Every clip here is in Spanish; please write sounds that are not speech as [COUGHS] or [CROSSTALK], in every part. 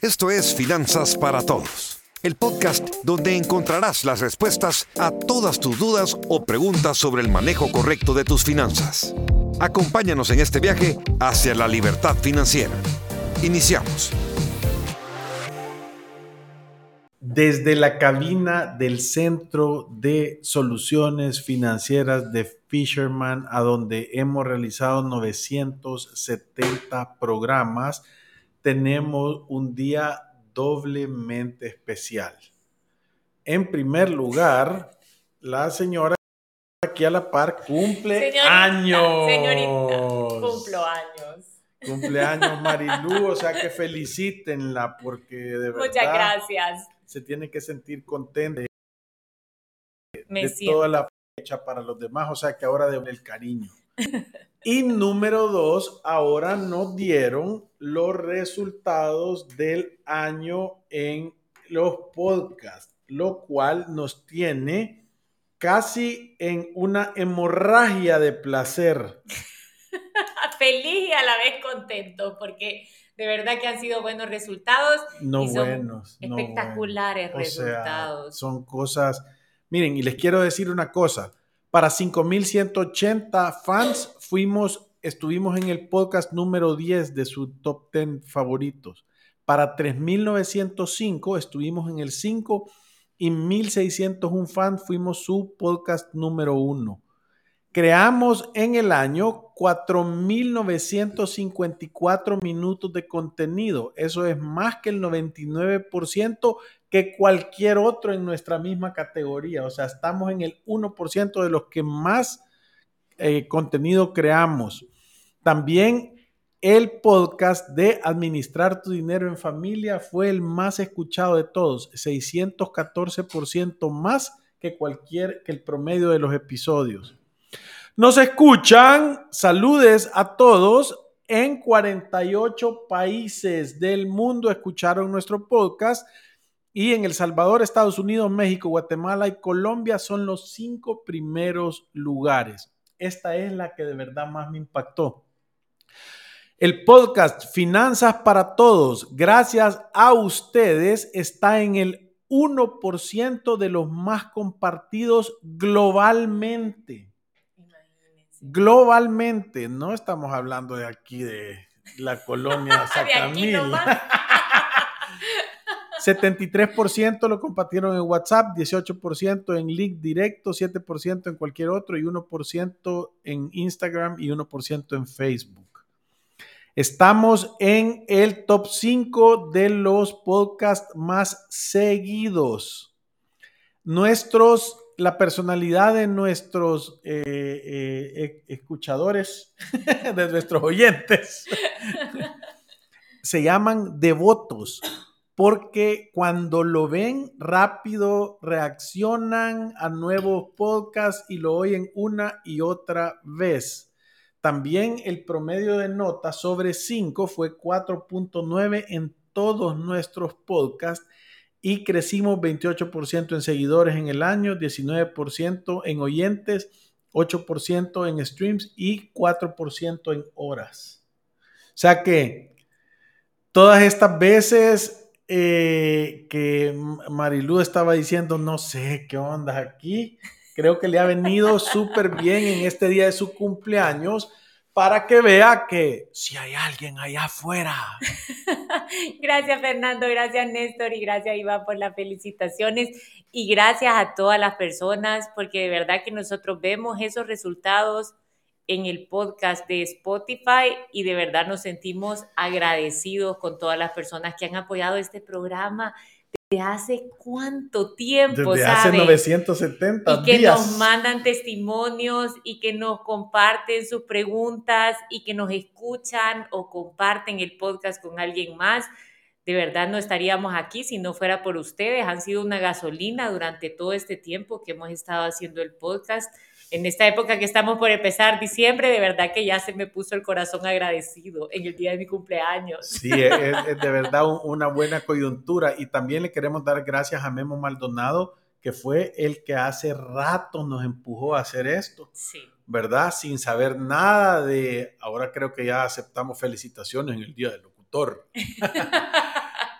Esto es Finanzas para Todos, el podcast donde encontrarás las respuestas a todas tus dudas o preguntas sobre el manejo correcto de tus finanzas. Acompáñanos en este viaje hacia la libertad financiera. Iniciamos. Desde la cabina del Centro de Soluciones Financieras de Fisherman, a donde hemos realizado 970 programas, tenemos un día doblemente especial. En primer lugar, la señora aquí a la par cumple años. Señorita, cumplo años. Cumpleaños [LAUGHS] Marilú, o sea que felicítenla porque de verdad. Muchas gracias. Se tiene que sentir contenta de, Me de siento. toda la fecha para los demás, o sea que ahora de el cariño. [LAUGHS] Y número dos, ahora nos dieron los resultados del año en los podcasts, lo cual nos tiene casi en una hemorragia de placer. [LAUGHS] Feliz y a la vez contento porque de verdad que han sido buenos resultados. No Y son buenos. no espectaculares buenos. O sea, resultados. son cosas. Miren, y les quiero decir una cosa. Para 5180 fans fuimos, estuvimos en el podcast número 10 de su top 10 favoritos. Para 3905 estuvimos en el 5 y 1601 fans fuimos su podcast número 1. Creamos en el año 4.954 minutos de contenido. Eso es más que el 99% que cualquier otro en nuestra misma categoría. O sea, estamos en el 1% de los que más eh, contenido creamos. También el podcast de Administrar tu dinero en familia fue el más escuchado de todos, 614% más que cualquier que el promedio de los episodios. Nos escuchan, saludes a todos. En 48 países del mundo escucharon nuestro podcast y en El Salvador, Estados Unidos, México, Guatemala y Colombia son los cinco primeros lugares. Esta es la que de verdad más me impactó. El podcast Finanzas para Todos, gracias a ustedes, está en el 1% de los más compartidos globalmente globalmente, no estamos hablando de aquí de la colonia [LAUGHS] Sacamil. Nomás. 73% lo compartieron en WhatsApp, 18% en link directo, 7% en cualquier otro y 1% en Instagram y 1% en Facebook. Estamos en el top 5 de los podcasts más seguidos. Nuestros, la personalidad de nuestros eh, eh, escuchadores, [LAUGHS] de nuestros oyentes, [LAUGHS] se llaman devotos porque cuando lo ven rápido reaccionan a nuevos podcasts y lo oyen una y otra vez. También el promedio de nota sobre 5 fue 4.9 en todos nuestros podcasts y crecimos 28% en seguidores en el año, 19% en oyentes, 8% en streams y 4% en horas. O sea que todas estas veces eh, que Marilú estaba diciendo, no sé qué onda aquí, creo que le ha venido súper bien en este día de su cumpleaños para que vea que si hay alguien allá afuera. [LAUGHS] Gracias Fernando, gracias Néstor y gracias Iván por las felicitaciones. Y gracias a todas las personas porque de verdad que nosotros vemos esos resultados en el podcast de Spotify y de verdad nos sentimos agradecidos con todas las personas que han apoyado este programa desde hace cuánto tiempo, Desde hace ¿saben? 970 y que días. nos mandan testimonios y que nos comparten sus preguntas y que nos escuchan o comparten el podcast con alguien más. De verdad no estaríamos aquí si no fuera por ustedes. Han sido una gasolina durante todo este tiempo que hemos estado haciendo el podcast. En esta época que estamos por empezar diciembre, de verdad que ya se me puso el corazón agradecido en el día de mi cumpleaños. Sí, es, es de verdad un- una buena coyuntura. Y también le queremos dar gracias a Memo Maldonado, que fue el que hace rato nos empujó a hacer esto, Sí. ¿verdad? Sin saber nada de, ahora creo que ya aceptamos felicitaciones en el Día del Locutor. [LAUGHS]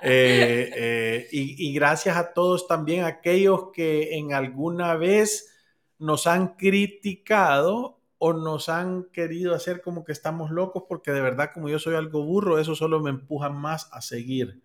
Eh, eh, y, y, gracias a todos también aquellos que en alguna vez nos han criticado o nos han querido hacer como que estamos locos porque de verdad como yo soy algo burro, eso solo me empuja más a seguir.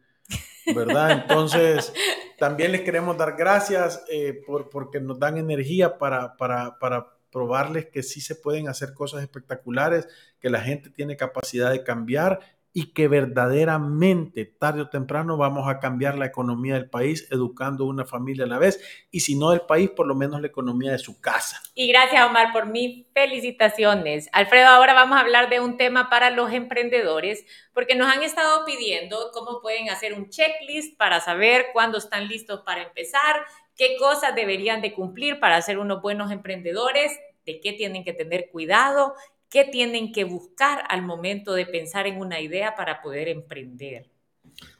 ¿Verdad? Entonces, [LAUGHS] también les queremos dar gracias eh, por, porque nos dan energía para, para, para probarles que sí se pueden hacer cosas espectaculares, que la gente tiene capacidad de cambiar y que verdaderamente tarde o temprano vamos a cambiar la economía del país educando una familia a la vez y si no del país, por lo menos la economía de su casa. Y gracias Omar por mis felicitaciones. Alfredo, ahora vamos a hablar de un tema para los emprendedores porque nos han estado pidiendo cómo pueden hacer un checklist para saber cuándo están listos para empezar, qué cosas deberían de cumplir para ser unos buenos emprendedores, de qué tienen que tener cuidado ¿Qué tienen que buscar al momento de pensar en una idea para poder emprender?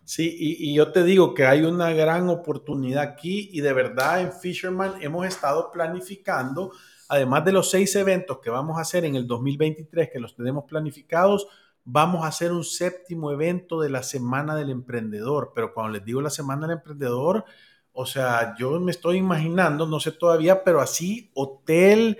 Sí, y, yo te digo que hay una gran oportunidad aquí y de verdad en Fisherman hemos estado planificando, además de los seis eventos que vamos a hacer en el 2023, que los tenemos planificados, vamos a hacer un séptimo evento de la Semana del Emprendedor. Pero cuando les digo la Semana del Emprendedor, o sea, yo me estoy imaginando, no sé todavía, pero así, hotel,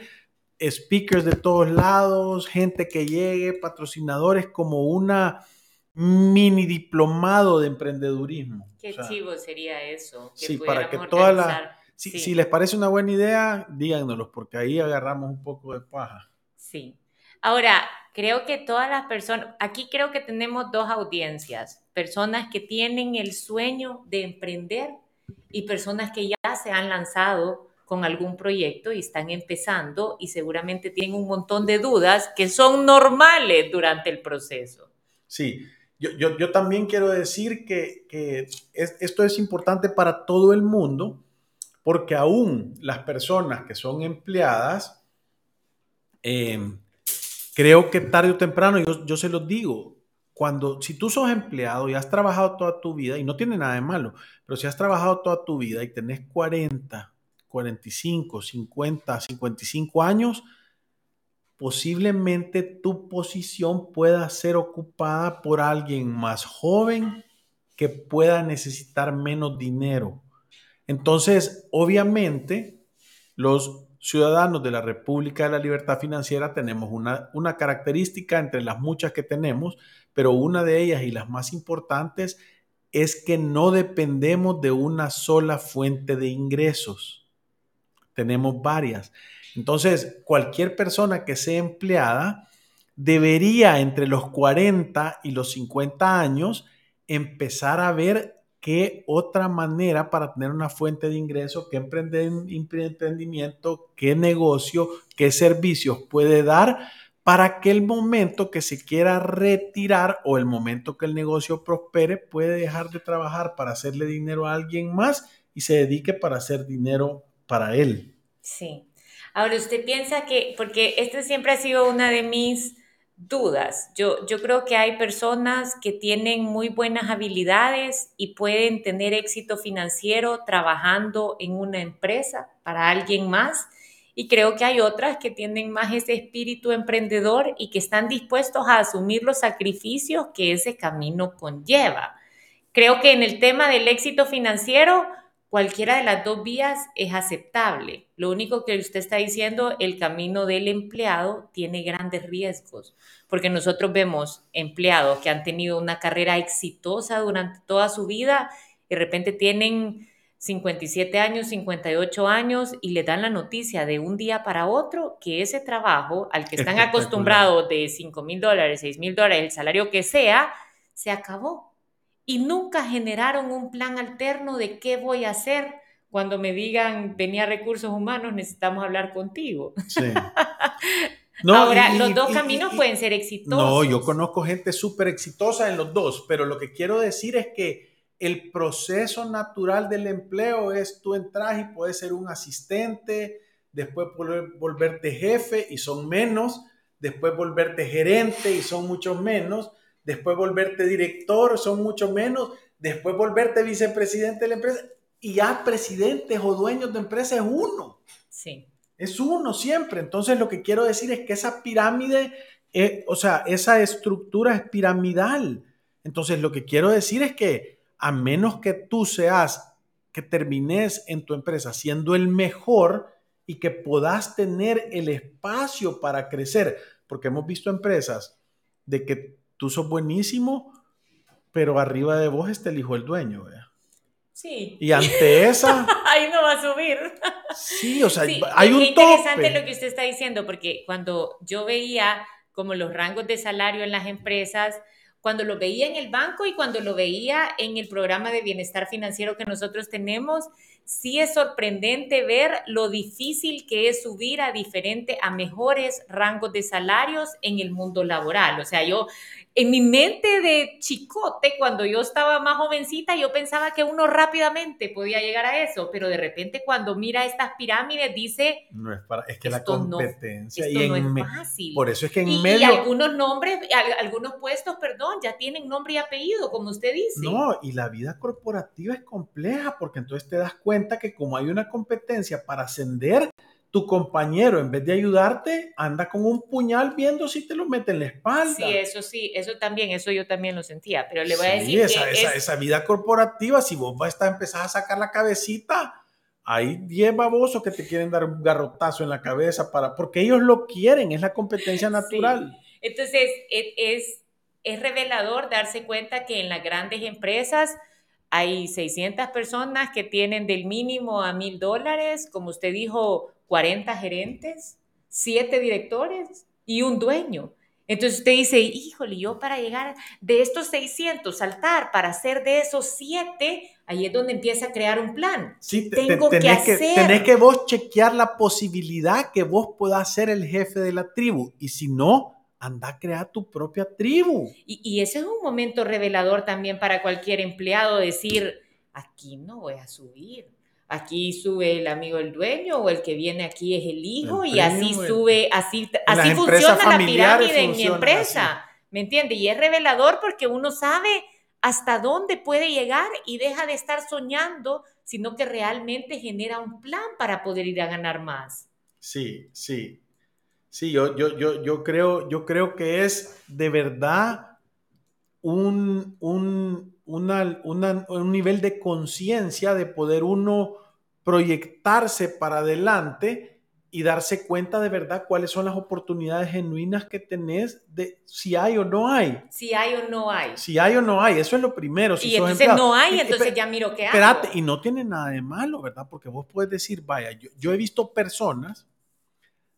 speakers de todos lados, gente que llegue, patrocinadores, como una mini diplomado de emprendedurismo. Qué chivo sería eso. sí, para que todas las... Si, les parece una buena idea, díganoslo, porque ahí agarramos un poco de paja. Sí. Ahora, creo que todas las personas, aquí creo que tenemos dos audiencias, personas que tienen el sueño de emprender y personas que ya se han lanzado con algún proyecto y están empezando y seguramente tienen un montón de dudas que son normales durante el proceso. Sí, yo, yo, yo también quiero decir que, que esto es importante para todo el mundo porque aún las personas que son empleadas, eh, creo que tarde o temprano, yo, yo se los digo, cuando, si tú sos empleado y has trabajado toda tu vida, y no tiene nada de malo, pero si has trabajado toda tu vida y tenés 40, 45, 50, 55 años, posiblemente tu posición pueda ser ocupada por alguien más joven que pueda necesitar menos dinero. Entonces, obviamente, los ciudadanos de la República de la Libertad Financiera tenemos una, una característica entre las muchas que tenemos, pero una de ellas y las más importantes es que no dependemos de una sola fuente de ingresos tenemos varias. Entonces, cualquier persona que sea empleada debería entre los 40 y los 50 años empezar a ver qué otra manera para tener una fuente de ingreso, qué emprendimiento, qué negocio, qué servicios puede dar para que el momento que se quiera retirar o el momento que el negocio prospere puede dejar de trabajar para hacerle dinero a alguien más y se dedique para hacer dinero para él. Sí. Ahora, usted piensa que, porque esta siempre ha sido una de mis dudas, yo, yo creo que hay personas que tienen muy buenas habilidades y pueden tener éxito financiero trabajando en una empresa para alguien más. Y creo que hay otras que tienen más ese espíritu emprendedor y que están dispuestos a asumir los sacrificios que ese camino conlleva. Creo que en el tema del éxito financiero, Cualquiera de las dos vías es aceptable. Lo único que usted está diciendo, el camino del empleado tiene grandes riesgos, porque nosotros vemos empleados que han tenido una carrera exitosa durante toda su vida y de repente tienen 57 años, 58 años y le dan la noticia de un día para otro que ese trabajo al que están acostumbrados de 5 mil dólares, 6 mil dólares, el salario que sea, se acabó y nunca generaron un plan alterno de qué voy a hacer cuando me digan, venía recursos humanos, necesitamos hablar contigo. Sí. [LAUGHS] No, Ahora, los dos caminos pueden ser exitosos. No, yo conozco gente súper exitosa en los dos, pero lo que quiero decir es que el proceso natural del empleo es tú entras y puedes ser un asistente, después volverte jefe y son menos, después volverte gerente y son muchos menos, después volverte director, son mucho menos, después volverte vicepresidente de la empresa y ya presidentes o dueños de empresa es uno. Sí. Es uno siempre. Entonces lo que quiero decir es que esa pirámide, o sea, esa estructura es piramidal. Entonces lo que quiero decir es que a menos que tú seas, que termines en tu empresa siendo el mejor y que puedas tener el espacio para crecer, porque hemos visto empresas de que tú sos buenísimo, pero arriba de vos está el hijo del dueño, ¿vea? Sí. Y ante esa... [LAUGHS] Ahí no va a subir. Sí, o sea, hay un tope. Es interesante lo que usted está diciendo, porque cuando yo veía como los rangos de salario en las empresas, cuando lo veía en el banco y cuando lo veía en el programa de bienestar financiero que nosotros tenemos, sí es sorprendente ver lo difícil que es subir a diferentes, a mejores rangos de salarios en el mundo laboral. O sea, yo en mi mente de chicote, cuando yo estaba más jovencita, yo pensaba que uno rápidamente podía llegar a eso, pero de repente cuando mira estas pirámides dice... No es para, es que la competencia... y no es fácil. Por eso es que en y, medio... Y algunos nombres, algunos puestos, perdón, ya tienen nombre y apellido, como usted dice. No, y la vida corporativa es compleja, porque entonces te das cuenta que como hay una competencia para ascender, tu compañero, en vez de ayudarte, anda con un puñal viendo si te lo mete en la espalda. Sí, eso sí, eso también, eso yo también lo sentía, pero le voy a decir esa, que esa, esa, vida corporativa, si vos vas a empezar a sacar la cabecita, hay 10 babosos que te quieren dar un garrotazo en la cabeza para, porque ellos lo quieren, es la competencia natural. Entonces, es, es, es revelador darse cuenta que en las grandes empresas hay 600 personas que tienen del mínimo a mil dólares, como usted dijo, 40 gerentes, 7 directores y un dueño. Entonces usted dice, híjole, yo para llegar de estos 600, saltar para hacer de esos 7, ahí es donde empieza a crear un plan. Sí, tengo que, hacer. tenés que vos chequear la posibilidad que vos puedas ser el jefe de la tribu. Y si no, anda a crear tu propia tribu. Y, y ese es un momento revelador también para cualquier empleado, decir, aquí no voy a subir aquí sube el amigo del dueño o el que viene aquí es el hijo y así sube, así, así funciona la pirámide en mi empresa, ¿me entiende? Y es revelador porque uno sabe hasta dónde puede llegar y deja de estar soñando, sino que realmente genera un plan para poder ir a ganar más. Sí, sí. Sí, yo, yo, yo, yo, creo, yo creo que es de verdad un, un, un nivel de conciencia de poder uno proyectarse para adelante y darse cuenta de verdad cuáles son las oportunidades genuinas que tenés de si hay o no hay. Si hay o no hay. Si hay o no hay, eso es lo primero. Si y entonces no hay, entonces ya miro qué Espérate, y no tiene nada de malo, ¿verdad? Porque vos puedes decir, vaya, yo, yo he visto personas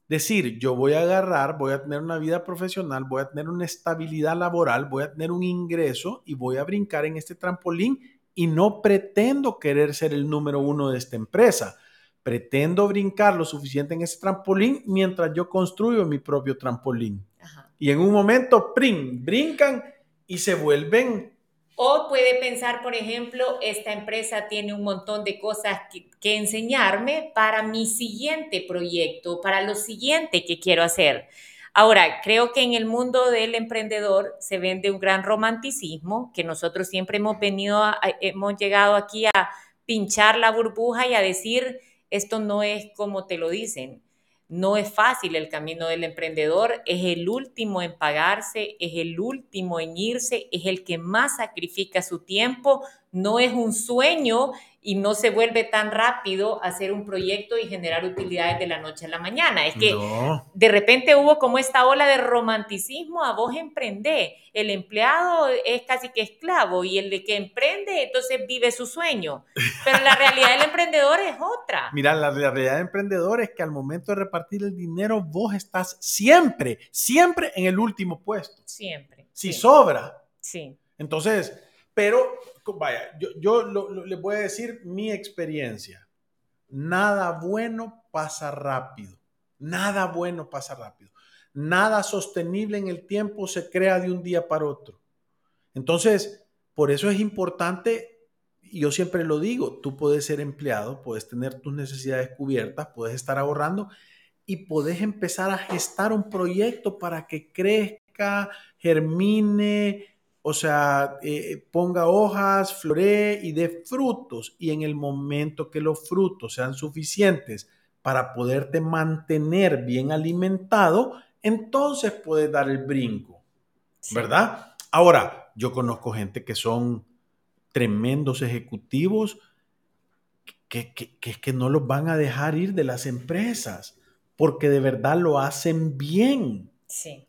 decir, yo voy a agarrar, voy a tener una vida profesional, voy a tener una estabilidad laboral, voy a tener un ingreso y voy a brincar en este trampolín y no pretendo querer ser el número uno de esta empresa. Pretendo brincar lo suficiente en ese trampolín mientras yo construyo mi propio trampolín. Y en un momento, ¡prim! brincan y se vuelven o puede pensar, por ejemplo, esta empresa tiene un montón de cosas que, enseñarme para mi siguiente proyecto, para lo siguiente que quiero hacer. Ahora, creo que en el mundo del emprendedor se vende un gran romanticismo, que nosotros siempre hemos venido, hemos llegado aquí a pinchar la burbuja y a decir, esto no es como te lo dicen. No es fácil el camino del emprendedor, es el último en pagarse, es el último en irse, es el que más sacrifica su tiempo, no es un sueño y no se vuelve tan rápido hacer un proyecto y generar utilidades de la noche a la mañana. Es que de repente hubo como esta ola de romanticismo a vos emprender. El empleado es casi que esclavo y el de que emprende entonces vive su sueño. Pero la realidad del emprendedor es otra. [LAUGHS] Mira, la realidad del emprendedor es que al momento de repartir el dinero vos estás siempre, siempre en el último puesto. Siempre. Si sobra. Sí. Entonces, pero vaya, yo, yo le voy a decir mi experiencia. Nada bueno pasa rápido. Nada bueno pasa rápido. Nada sostenible en el tiempo se crea de un día para otro. Entonces, por eso es importante, y yo siempre lo digo, tú puedes ser empleado, puedes tener tus necesidades cubiertas, puedes estar ahorrando y puedes empezar a gestar un proyecto para que crezca, germine, o sea, eh, ponga hojas, floree y dé frutos. Y en el momento que los frutos sean suficientes para poderte mantener bien alimentado, entonces puedes dar el brinco, ¿verdad? Ahora, yo conozco gente que son tremendos ejecutivos que, que, que, que no los van a dejar ir de las empresas porque de verdad lo hacen bien.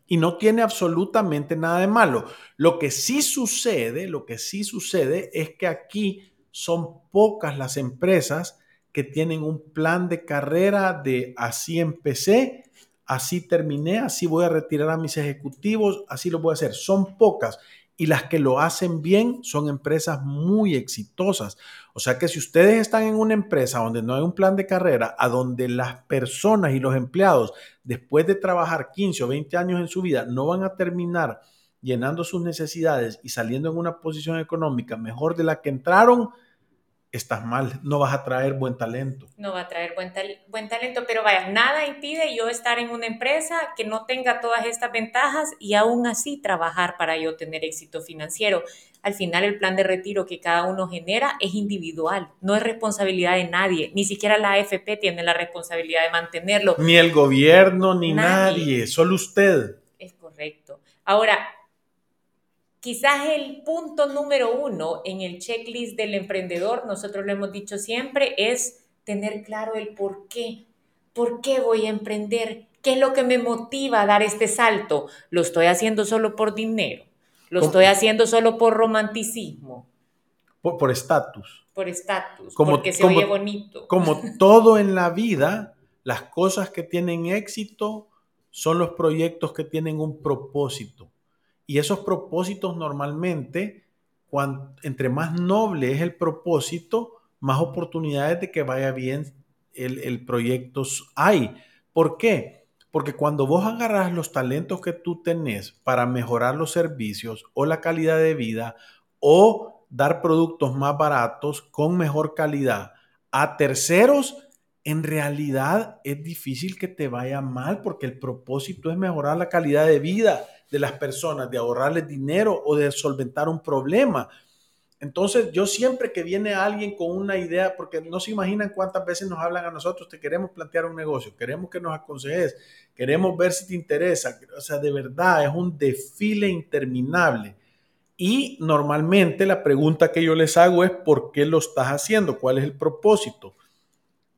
Y no tiene absolutamente nada de malo. Lo que sí sucede, lo que sí sucede es que aquí son pocas las empresas que tienen un plan de carrera de así empecé, así terminé, así voy a retirar a mis ejecutivos, así lo voy a hacer. Son pocas y las que lo hacen bien son empresas muy exitosas. O sea que si ustedes están en una empresa donde no hay un plan de carrera, a donde las personas y los empleados, después de trabajar 15 o 20 años en su vida, no van a terminar llenando sus necesidades y saliendo en una posición económica mejor de la que entraron, estás mal, no vas a traer buen talento. No va a traer buen, tal buen talento, pero vaya, nada impide yo estar en una empresa que no tenga todas estas ventajas y aún así trabajar para yo tener éxito financiero. Al final el plan de retiro que cada uno genera es individual, no es responsabilidad de nadie, ni siquiera la AFP tiene la responsabilidad de mantenerlo. Ni el gobierno, ni nadie, nadie solo usted. Es correcto. Ahora, Quizás el punto número uno en el checklist del emprendedor, nosotros lo hemos dicho siempre, es tener claro el por qué. ¿Por qué voy a emprender? ¿Qué es lo que me motiva a dar este salto? ¿Lo estoy haciendo solo por dinero? ¿Lo estoy haciendo solo por romanticismo? Por estatus. Por estatus, porque se oye bonito. Como [LAUGHS] todo en la vida, las cosas que tienen éxito son los proyectos que tienen un propósito. Y esos propósitos normalmente, cuando, entre más noble es el propósito, más oportunidades de que vaya bien el, el proyecto hay. ¿Por qué? Porque cuando vos agarras los talentos que tú tenés para mejorar los servicios o la calidad de vida o dar productos más baratos con mejor calidad a terceros, en realidad es difícil que te vaya mal porque el propósito es mejorar la calidad de vida de las personas, de ahorrarles dinero o de solventar un problema. Entonces, yo siempre que viene alguien con una idea, porque no se imaginan cuántas veces nos hablan a nosotros, te queremos plantear un negocio, queremos que nos aconsejes, queremos ver si te interesa. O sea, de verdad, es un desfile interminable. Y normalmente la pregunta que yo les hago es, ¿por qué lo estás haciendo? ¿Cuál es el propósito?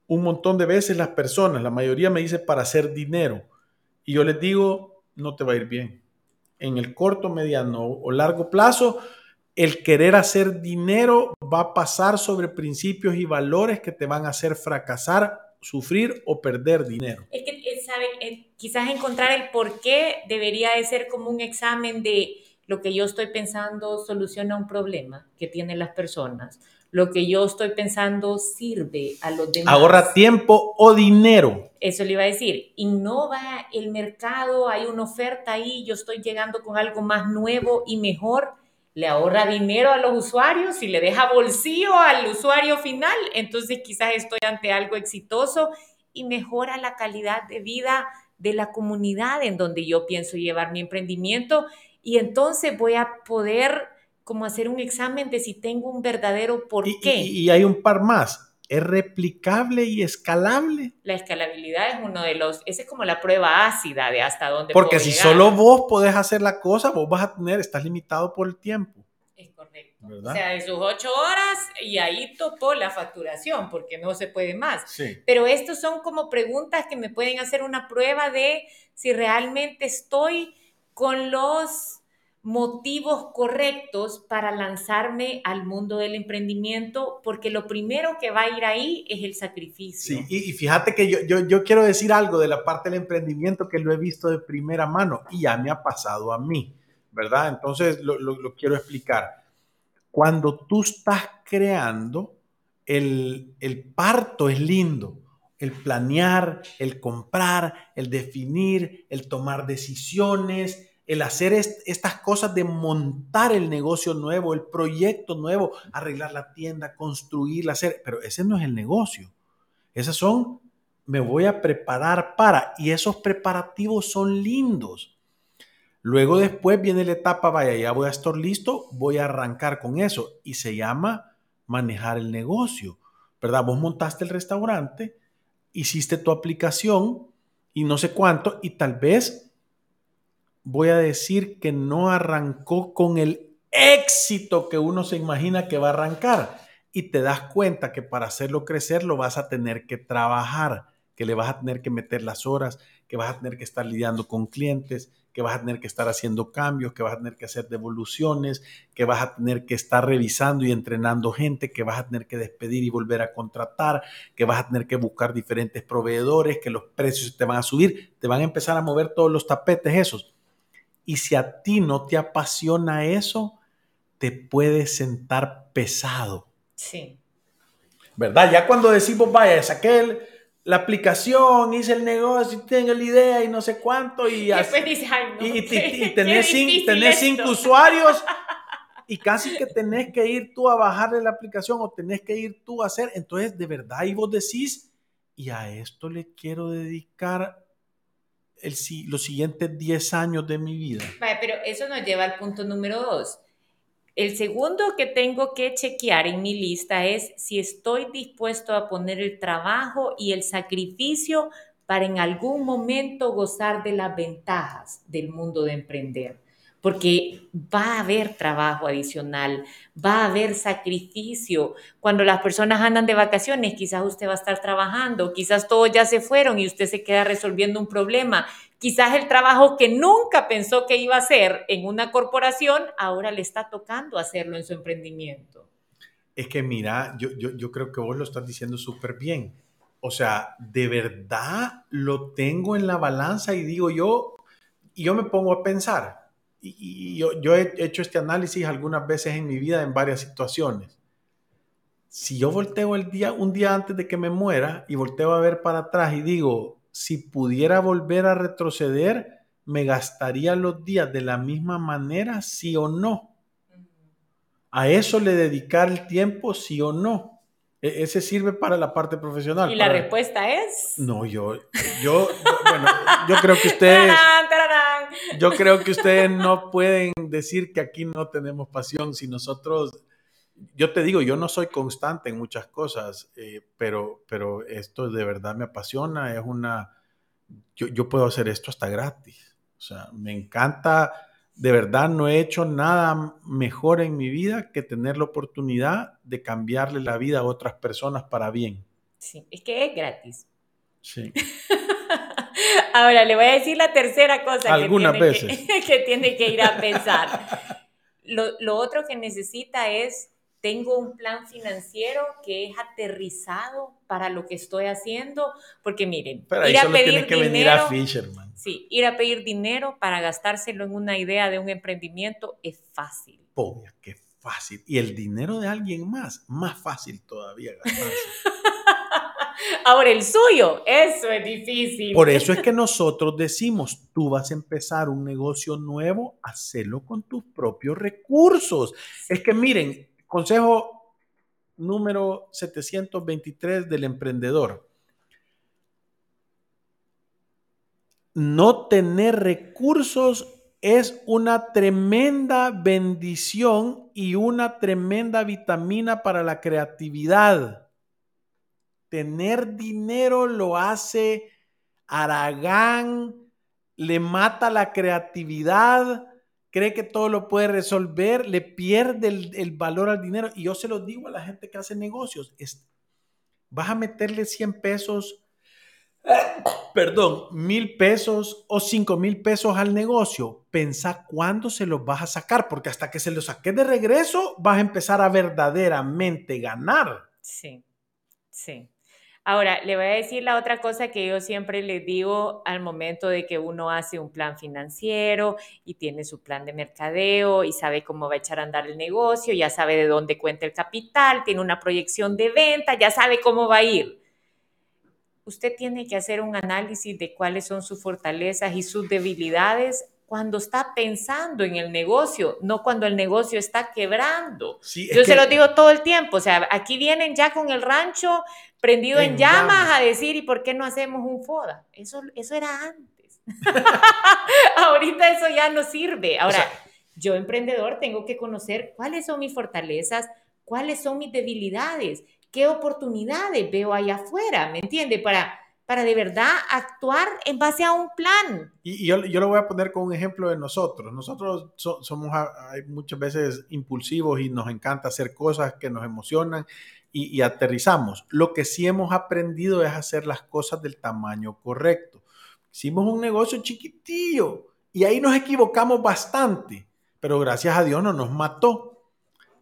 Un montón de veces las personas, la mayoría me dice para hacer dinero. Y yo les digo, no te va a ir bien en el corto, mediano o largo plazo, el querer hacer dinero va a pasar sobre principios y valores que te van a hacer fracasar, sufrir o perder dinero. Eh. Eh, quizás encontrar el por qué debería de ser como un examen de lo que yo estoy pensando soluciona un problema que tienen las personas lo que yo estoy pensando sirve a los demás. Ahorra tiempo o dinero. Eso le iba a decir, innova el mercado, hay una oferta ahí, yo estoy llegando con algo más nuevo y mejor, le ahorra dinero a los usuarios y le deja bolsillo al usuario final, entonces quizás estoy ante algo exitoso y mejora la calidad de vida de la comunidad en donde yo pienso llevar mi emprendimiento y entonces voy a poder como hacer un examen de si tengo un verdadero por qué. Y, hay un par más. ¿Es replicable y escalable? La escalabilidad es uno de los, esa es como la prueba ácida de hasta dónde Porque si solo vos podés hacer la cosa, vos vas a tener, estás limitado por el tiempo. Es correcto. O sea, de sus ocho horas y ahí topó la facturación, porque no se puede más. Sí. Pero estos son como preguntas que me pueden hacer una prueba de si realmente estoy con los motivos correctos para lanzarme al mundo del emprendimiento, porque lo primero que va a ir ahí es el sacrificio. Sí, y, fíjate que yo, yo, yo, quiero decir algo de la parte del emprendimiento que lo he visto de primera mano y ya me ha pasado a mí, ¿verdad? Entonces lo, lo, lo quiero explicar. Cuando tú estás creando, el, el parto es lindo, el planear, el comprar, el definir, el tomar decisiones, el hacer estas cosas de montar el negocio nuevo, el proyecto nuevo, arreglar la tienda, construirla, hacer, pero ese no es el negocio. Esas son, me voy a preparar para, y esos preparativos son lindos. Luego después viene la etapa, vaya, ya voy a estar listo, voy a arrancar con eso, y se llama manejar el negocio, ¿verdad? Vos montaste el restaurante, hiciste tu aplicación y no sé cuánto, y tal vez voy a decir que no arrancó con el éxito que uno se imagina que va a arrancar. Y te das cuenta que para hacerlo crecer lo vas a tener que trabajar, que le vas a tener que meter las horas, que vas a tener que estar lidiando con clientes, que vas a tener que estar haciendo cambios, que vas a tener que hacer devoluciones, que vas a tener que estar revisando y entrenando gente, que vas a tener que despedir y volver a contratar, que vas a tener que buscar diferentes proveedores, que los precios te van a subir, te van a empezar a mover todos los tapetes esos. Y si a ti no te apasiona eso, te puede sentar pesado. Sí. ¿Verdad? Ya cuando decimos, vaya, saqué el, la aplicación, hice el negocio, tengo la idea y no sé cuánto. Y, [LAUGHS] y, tenés, cinco, usuarios [LAUGHS] y casi que tenés que ir tú a bajarle la aplicación o tenés que ir tú a hacer. Entonces, de verdad, y vos decís, y a esto le quiero dedicar el, los siguientes 10 años de mi vida. pero eso nos lleva al punto número dos el segundo que tengo que chequear en mi lista es si estoy dispuesto a poner el trabajo y el sacrificio para en algún momento gozar de las ventajas del mundo de emprender porque va a haber trabajo adicional, va a haber sacrificio. Cuando las personas andan de vacaciones, quizás usted va a estar trabajando, quizás todos ya se fueron y usted se queda resolviendo un problema. Quizás el trabajo que nunca pensó que iba a hacer en una corporación, ahora le está tocando hacerlo en su emprendimiento. Es que mira, yo, yo, creo que vos lo estás diciendo súper bien. O sea, de verdad lo tengo en la balanza y digo yo, y yo me pongo a pensar, y, yo, he hecho este análisis algunas veces en mi vida en varias situaciones. Si yo volteo el día, un día antes de que me muera y volteo a ver para atrás y digo, si pudiera volver a retroceder, me gastaría los días de la misma manera, sí o no. A eso le dedicar el tiempo, sí o no. E, ese sirve para la parte profesional. ¿Y la respuesta es? No, yo, yo, bueno, yo creo que ustedes, [LAUGHS] yo creo que ustedes no pueden decir que aquí no tenemos pasión si nosotros, yo te digo, yo no soy constante en muchas cosas, eh, pero, pero esto de verdad me apasiona, es una, yo, yo puedo hacer esto hasta gratis, o sea, me encanta de verdad no he hecho nada mejor en mi vida que tener la oportunidad de cambiarle la vida a otras personas para bien. Sí, es que es gratis. Sí. [LAUGHS] Ahora le voy a decir la tercera cosa Algunas que, tiene veces. Que, [LAUGHS] que tiene que ir a pensar. Lo, lo otro que necesita es tengo un plan financiero que es aterrizado para lo que estoy haciendo, porque miren, ir a pedir que dinero, venir a Fisherman. Sí, ir a pedir dinero para gastárselo en una idea de un emprendimiento es fácil. Obvio, qué fácil. Y el dinero de alguien más, más fácil todavía gastarse. [LAUGHS] Ahora el suyo, eso es difícil. Por eso es que nosotros decimos, tú vas a empezar un negocio nuevo, hacelo con tus propios recursos. Es que miren, Consejo número 723 del emprendedor. No tener recursos es una tremenda bendición y una tremenda vitamina para la creatividad. Tener dinero lo hace Aragán, le mata la creatividad, cree que todo lo puede resolver, le pierde el, valor al dinero. Y yo se lo digo a la gente que hace negocios, es, vas a meterle 100 pesos, [COUGHS] perdón, mil pesos o cinco mil pesos al negocio, pensa cuándo se los vas a sacar, porque hasta que se los saques de regreso, vas a empezar a verdaderamente ganar. Sí, sí. Ahora, le voy a decir la otra cosa que yo siempre les digo al momento de que uno hace un plan financiero y tiene su plan de mercadeo y sabe cómo va a echar a andar el negocio, ya sabe de dónde cuenta el capital, tiene una proyección de venta, ya sabe cómo va a ir. Usted tiene que hacer un análisis de cuáles son sus fortalezas y sus debilidades cuando está pensando en el negocio, no cuando el negocio está quebrando. Yo se lo digo todo el tiempo, o sea, aquí vienen ya con el rancho prendido en, llamas, a decir, ¿y por qué no hacemos un FODA? Eso, eso era antes. [LAUGHS] [LAUGHS] Ahorita eso ya no sirve. Ahora, yo emprendedor tengo que conocer cuáles son mis fortalezas, cuáles son mis debilidades, qué oportunidades veo allá afuera, ¿me entiende? Para para de verdad actuar en base a un plan. Y, yo, yo, lo voy a poner con un ejemplo de nosotros. Nosotros somos muchas veces impulsivos y nos encanta hacer cosas que nos emocionan y, y aterrizamos. Lo que sí hemos aprendido es hacer las cosas del tamaño correcto. Hicimos un negocio chiquitillo y ahí nos equivocamos bastante, pero gracias a Dios no nos mató.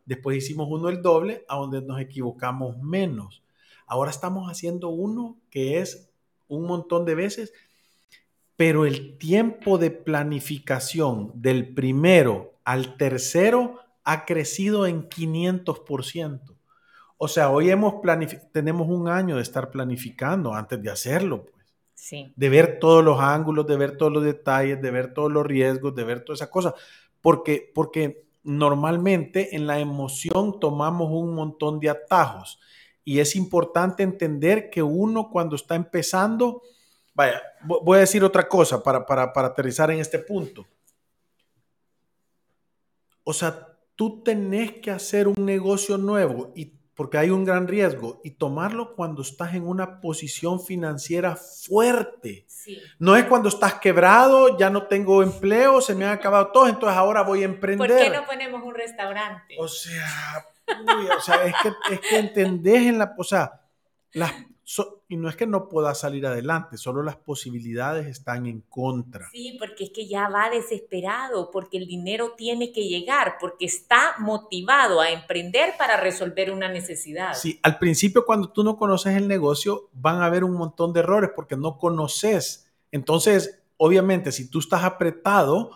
Después hicimos uno el doble, a donde nos equivocamos menos. Ahora estamos haciendo uno que es un montón de veces, pero el tiempo de planificación del primero al tercero ha crecido en 500%. O sea, hoy hemos tenemos un año de estar planificando antes de hacerlo, pues. Sí. De ver todos los ángulos, de ver todos los detalles, de ver todos los riesgos, de ver todas esas cosas. Porque, porque normalmente en la emoción tomamos un montón de atajos y es importante entender que uno cuando está empezando, vaya, voy a decir otra cosa para, para, para aterrizar en este punto. O sea, tú tenés que hacer un negocio nuevo y porque hay un gran riesgo y tomarlo cuando estás en una posición financiera fuerte. No es cuando estás quebrado, ya no tengo empleo, se me han acabado todos, entonces ahora voy a emprender. ¿Por qué no ponemos un restaurante? O sea, o sea, es que, es que entendés en la, o sea, las, y no es que no pueda salir adelante, solo las posibilidades están en contra. Sí, porque es que ya va desesperado, porque el dinero tiene que llegar, porque está motivado a emprender para resolver una necesidad. Sí, al principio cuando tú no conoces el negocio van a haber un montón de errores porque no conoces. Entonces, obviamente, si tú estás apretado,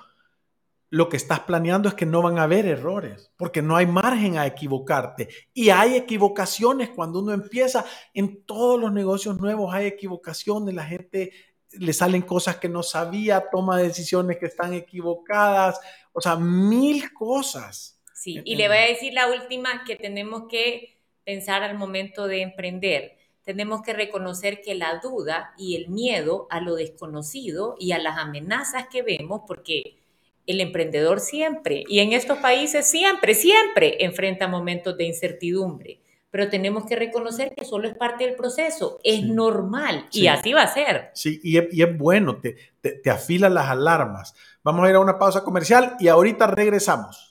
lo que estás planeando es que no van a haber errores, porque no hay margen a equivocarte. Y hay equivocaciones cuando uno empieza. En todos los negocios nuevos hay equivocaciones, la gente le salen cosas que no sabía, toma decisiones que están equivocadas, o sea, mil cosas. Sí, y le voy a decir la última que tenemos que pensar al momento de emprender. Tenemos que reconocer que la duda y el miedo a lo desconocido y a las amenazas que vemos, porque el emprendedor siempre, y en estos países siempre, siempre enfrenta momentos de incertidumbre, pero tenemos que reconocer que solo es parte del proceso, es normal y así va a ser. Sí, y es, bueno, te, te, te afila las alarmas. Vamos a ir a una pausa comercial y ahorita regresamos.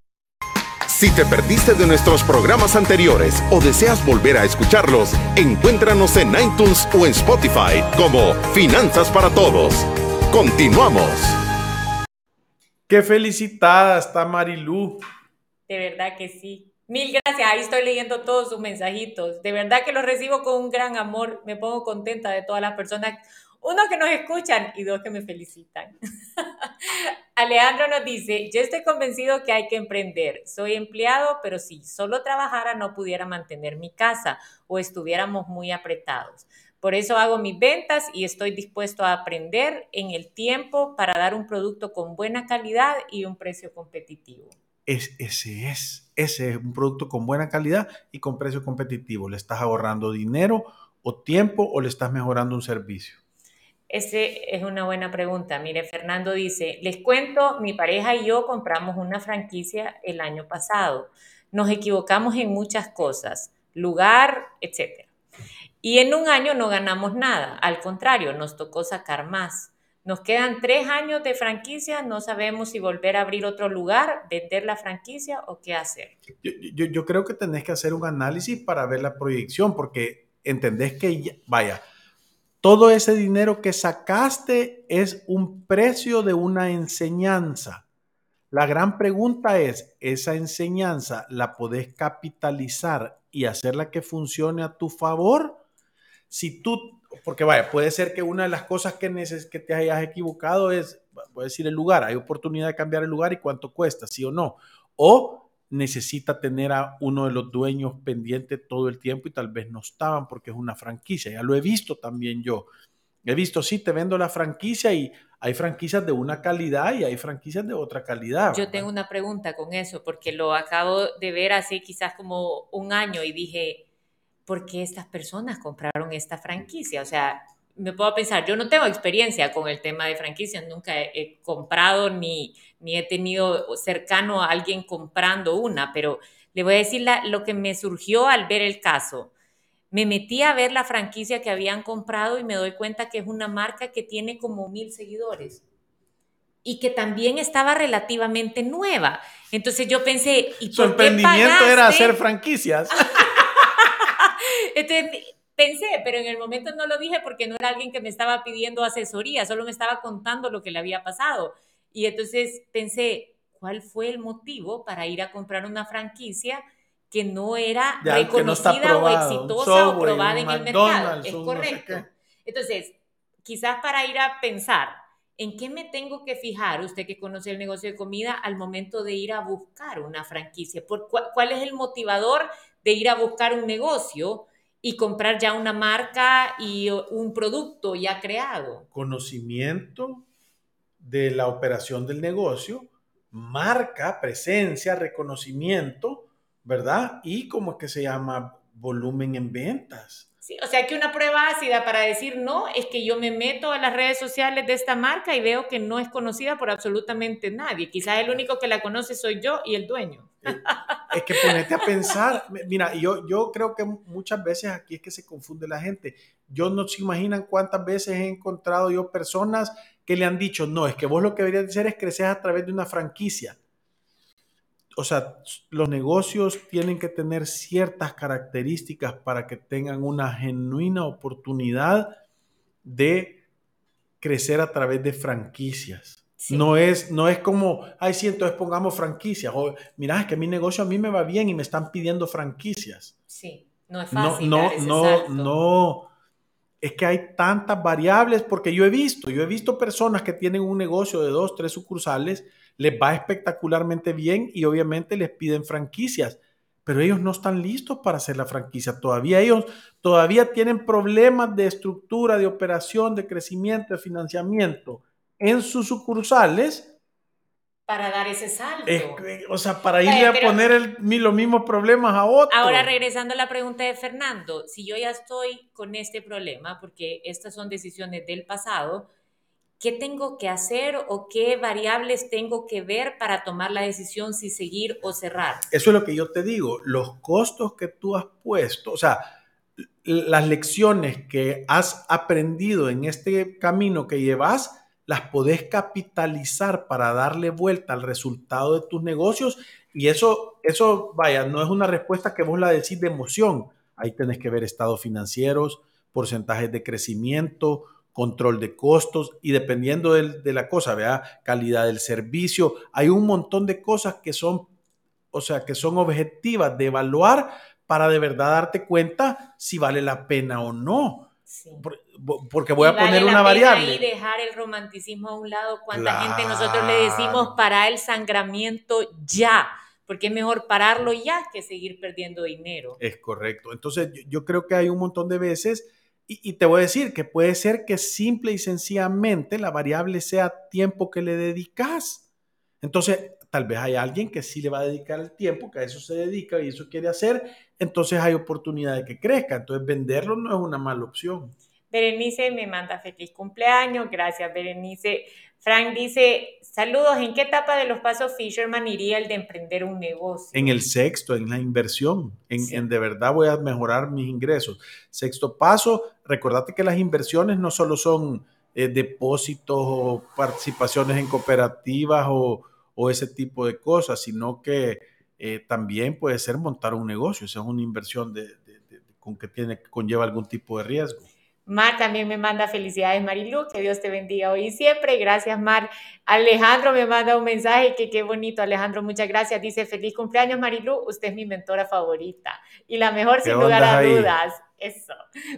Si te perdiste de nuestros programas anteriores o deseas volver a escucharlos, encuéntranos en iTunes o en Spotify como Finanzas para Todos. Continuamos. Qué felicitada está Marilú. De verdad que sí. Mil gracias. Ahí estoy leyendo todos sus mensajitos. De verdad que los recibo con un gran amor. Me pongo contenta de todas las personas uno que nos escuchan y dos que me felicitan. [LAUGHS] Alejandro nos dice, yo estoy convencido que hay que emprender. Soy empleado, pero si solo trabajara no pudiera mantener mi casa o estuviéramos muy apretados. Por eso hago mis ventas y estoy dispuesto a aprender en el tiempo para dar un producto con buena calidad y un precio competitivo. Es, ese es, ese es un producto con buena calidad y con precio competitivo. ¿Le estás ahorrando dinero o tiempo o le estás mejorando un servicio? Esa es una buena pregunta. Mire, Fernando dice, les cuento, mi pareja y yo compramos una franquicia el año pasado. Nos equivocamos en muchas cosas, lugar, etc. Y en un año no ganamos nada, al contrario, nos tocó sacar más. Nos quedan tres años de franquicia, no sabemos si volver a abrir otro lugar, vender la franquicia o qué hacer. Yo, creo que tenés que hacer un análisis para ver la proyección, porque entendés que, vaya, todo ese dinero que sacaste es un precio de una enseñanza. La gran pregunta es, ¿esa enseñanza la podés capitalizar y hacerla que funcione a tu favor? Si tú, porque vaya, puede ser que una de las cosas que, neces que te hayas equivocado es, voy decir el lugar, hay oportunidad de cambiar el lugar y cuánto cuesta, sí o no. O necesita tener a uno de los dueños pendiente todo el tiempo y tal vez no estaban porque es una franquicia. Ya lo he visto también yo. He visto, sí, te vendo la franquicia y hay franquicias de una calidad y hay franquicias de otra calidad. Yo tengo una pregunta con eso, porque lo acabo de ver hace quizás como un año y dije, ¿por qué estas personas compraron esta franquicia? O sea, me puedo pensar, yo no tengo experiencia con el tema de franquicias, nunca he, comprado ni, ni he tenido cercano a alguien comprando una, pero le voy a decir lo que me surgió al ver el caso. Me metí a ver la franquicia que habían comprado y me doy cuenta que es una marca que tiene como mil seguidores y que también estaba relativamente nueva. Entonces yo pensé, ¿y Su emprendimiento era hacer franquicias. [LAUGHS] Entonces pensé, pero en el momento no lo dije porque no era alguien que me estaba pidiendo asesoría, solo me estaba contando lo que le había pasado. Y entonces pensé, ¿cuál fue el motivo para ir a comprar una franquicia? que no era reconocida o exitosa o probada en el mercado. Es correcto. Entonces, quizás para ir a pensar, ¿en qué me tengo que fijar, usted que conoce el negocio de comida, al momento de ir a buscar una franquicia? ¿Por ¿Cuál es el motivador de ir a buscar un negocio y comprar ya una marca y un producto ya creado? Conocimiento de la operación del negocio, marca, presencia, reconocimiento ¿verdad? Y como que se llama volumen en ventas. Sí, o sea que una prueba ácida para decir no es que yo me meto a las redes sociales de esta marca y veo que no es conocida por absolutamente nadie. Quizás el único que la conoce soy yo y el dueño. Eh, es que ponete a pensar, mira, yo, yo creo que muchas veces aquí es que se confunde la gente. Yo no se imaginan cuántas veces he encontrado yo personas que le han dicho, no, es que vos lo que deberías hacer es crecer a través de una franquicia o sea, los negocios tienen que tener ciertas características para que tengan una genuina oportunidad de crecer a través de franquicias. No, es, no es como, ay, sí, entonces pongamos franquicias. O, mira, es que mi negocio a mí me va bien y me están pidiendo franquicias. Sí, no es fácil. No, no, no, no. Es que hay tantas variables porque yo he visto, yo he visto personas que tienen un negocio de dos, tres sucursales les va espectacularmente bien y obviamente les piden franquicias, pero ellos no están listos para hacer la franquicia todavía. Ellos todavía tienen problemas de estructura, de operación, de crecimiento, de financiamiento en sus sucursales. Para dar ese salto. o sea, para irle a poner el, los mismos problemas a otros. Ahora, regresando a la pregunta de Fernando, si yo ya estoy con este problema, porque estas son decisiones del pasado, ¿Qué tengo que hacer o qué variables tengo que ver para tomar la decisión si seguir o cerrar? Eso es lo que yo te digo, los costos que tú has puesto, o sea, las lecciones que has aprendido en este camino que llevas, las podés capitalizar para darle vuelta al resultado de tus negocios y eso, eso, vaya, no es una respuesta que vos la decís de emoción. Ahí tenés que ver estados financieros, porcentajes de crecimiento, control de costos y dependiendo de, la cosa, vea, calidad del servicio, hay un montón de cosas que son, o sea, que son objetivas de evaluar para de verdad darte cuenta si vale la pena o no. Porque voy a poner una variable. Y dejar el romanticismo a un lado. ¿Cuánta gente nosotros le decimos para el sangramiento ya? Porque es mejor pararlo ya que seguir perdiendo dinero. Es correcto. Entonces, yo creo que hay un montón de veces y, te voy a decir que puede ser que simple y sencillamente la variable sea tiempo que le dedicas. Entonces, tal vez hay alguien que sí le va a dedicar el tiempo, que a eso se dedica y eso quiere hacer, entonces hay oportunidad de que crezca. Entonces, venderlo no es una mala opción. Berenice me manda feliz cumpleaños. Gracias, Berenice. Frank dice, saludos, ¿en qué etapa de los pasos Fisherman iría el de emprender un negocio? En el sexto, en la inversión, en, de verdad voy a mejorar mis ingresos. Sexto paso, recordate que las inversiones no solo son eh, depósitos o participaciones en cooperativas o, ese tipo de cosas, sino que eh, también puede ser montar un negocio, esa es una inversión de, con que tiene, conlleva algún tipo de riesgo. Mar también me manda felicidades, Marilu, que Dios te bendiga hoy y siempre. Gracias, Mar. Alejandro me manda un mensaje que qué bonito, Alejandro, muchas gracias. Dice, feliz cumpleaños, Marilu, usted es mi mentora favorita y la mejor sin lugar a dudas. Eso.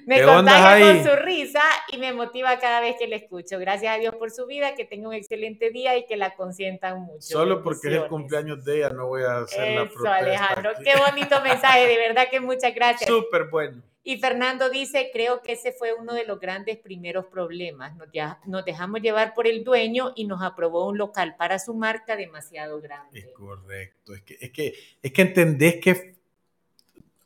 Me contagia con su risa y me motiva cada vez que le escucho. Gracias a Dios por su vida, que tenga un excelente día y que la consientan mucho. Solo porque es el cumpleaños de ella no voy a hacer la protesta. Alejandro, qué bonito mensaje, de verdad que muchas gracias. Súper bueno. Y Fernando dice, creo que ese fue uno de los grandes primeros problemas. Nos, ya, nos dejamos llevar por el dueño y nos aprobó un local para su marca demasiado grande. Es correcto. Es que, es que, es que entendés que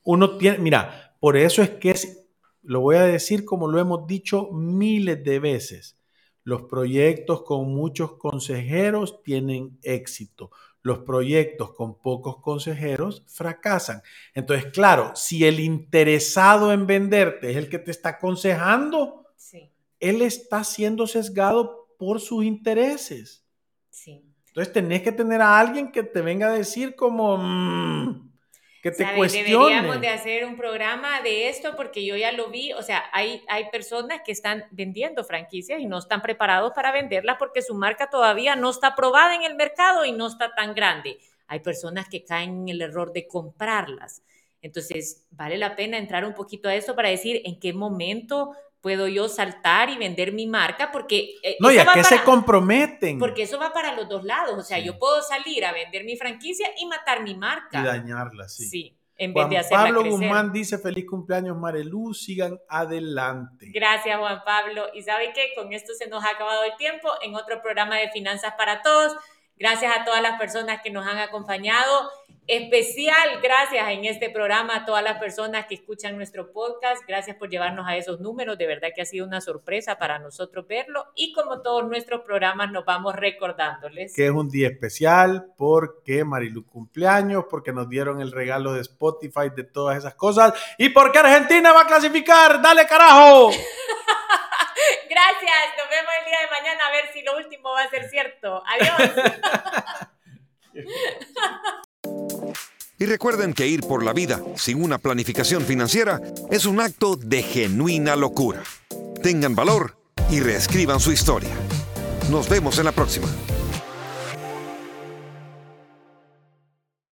uno tiene, mira, por eso es que es, lo voy a decir como lo hemos dicho miles de veces, los proyectos con muchos consejeros tienen éxito. Los proyectos con pocos consejeros fracasan. Entonces, claro, si el interesado en venderte es el que te está aconsejando, él está siendo sesgado por sus intereses. Entonces, tenés que tener a alguien que te venga a decir como, mm, que te Deberíamos de hacer un programa de esto porque yo ya lo vi, o sea, hay, hay personas que están vendiendo franquicias y no están preparados para venderlas porque su marca todavía no está aprobada en el mercado y no está tan grande. Hay personas que caen en el error de comprarlas. Entonces, vale la pena entrar un poquito a eso para decir en qué momento puedo yo saltar y vender mi marca porque... Eh, no, y a qué se comprometen. Porque eso va para los dos lados. O sea, yo puedo salir a vender mi franquicia y matar mi marca. Y dañarla, sí. Sí. En vez de hacerla Pablo Guzmán dice feliz cumpleaños Marelú, sigan adelante. Gracias Juan Pablo. Y sabe qué, con esto se nos ha acabado el tiempo en otro programa de Finanzas para Todos. Gracias a todas las personas que nos han acompañado. Especial gracias en este programa a todas las personas que escuchan nuestro podcast. Gracias por llevarnos a esos números. De verdad que ha sido una sorpresa para nosotros verlo. Y como todos nuestros programas, nos vamos recordándoles. Que es un día especial porque Marilu cumpleaños, porque nos dieron el regalo de Spotify, de todas esas cosas. Y porque Argentina va a clasificar. ¡Dale carajo! [LAUGHS] [LAUGHS] Gracias. Nos vemos el día de mañana a ver si lo último va a ser cierto. Adiós. [LAUGHS] Y recuerden que ir por la vida sin una planificación financiera es un acto de genuina locura. Tengan valor y reescriban su historia. Nos vemos en la próxima.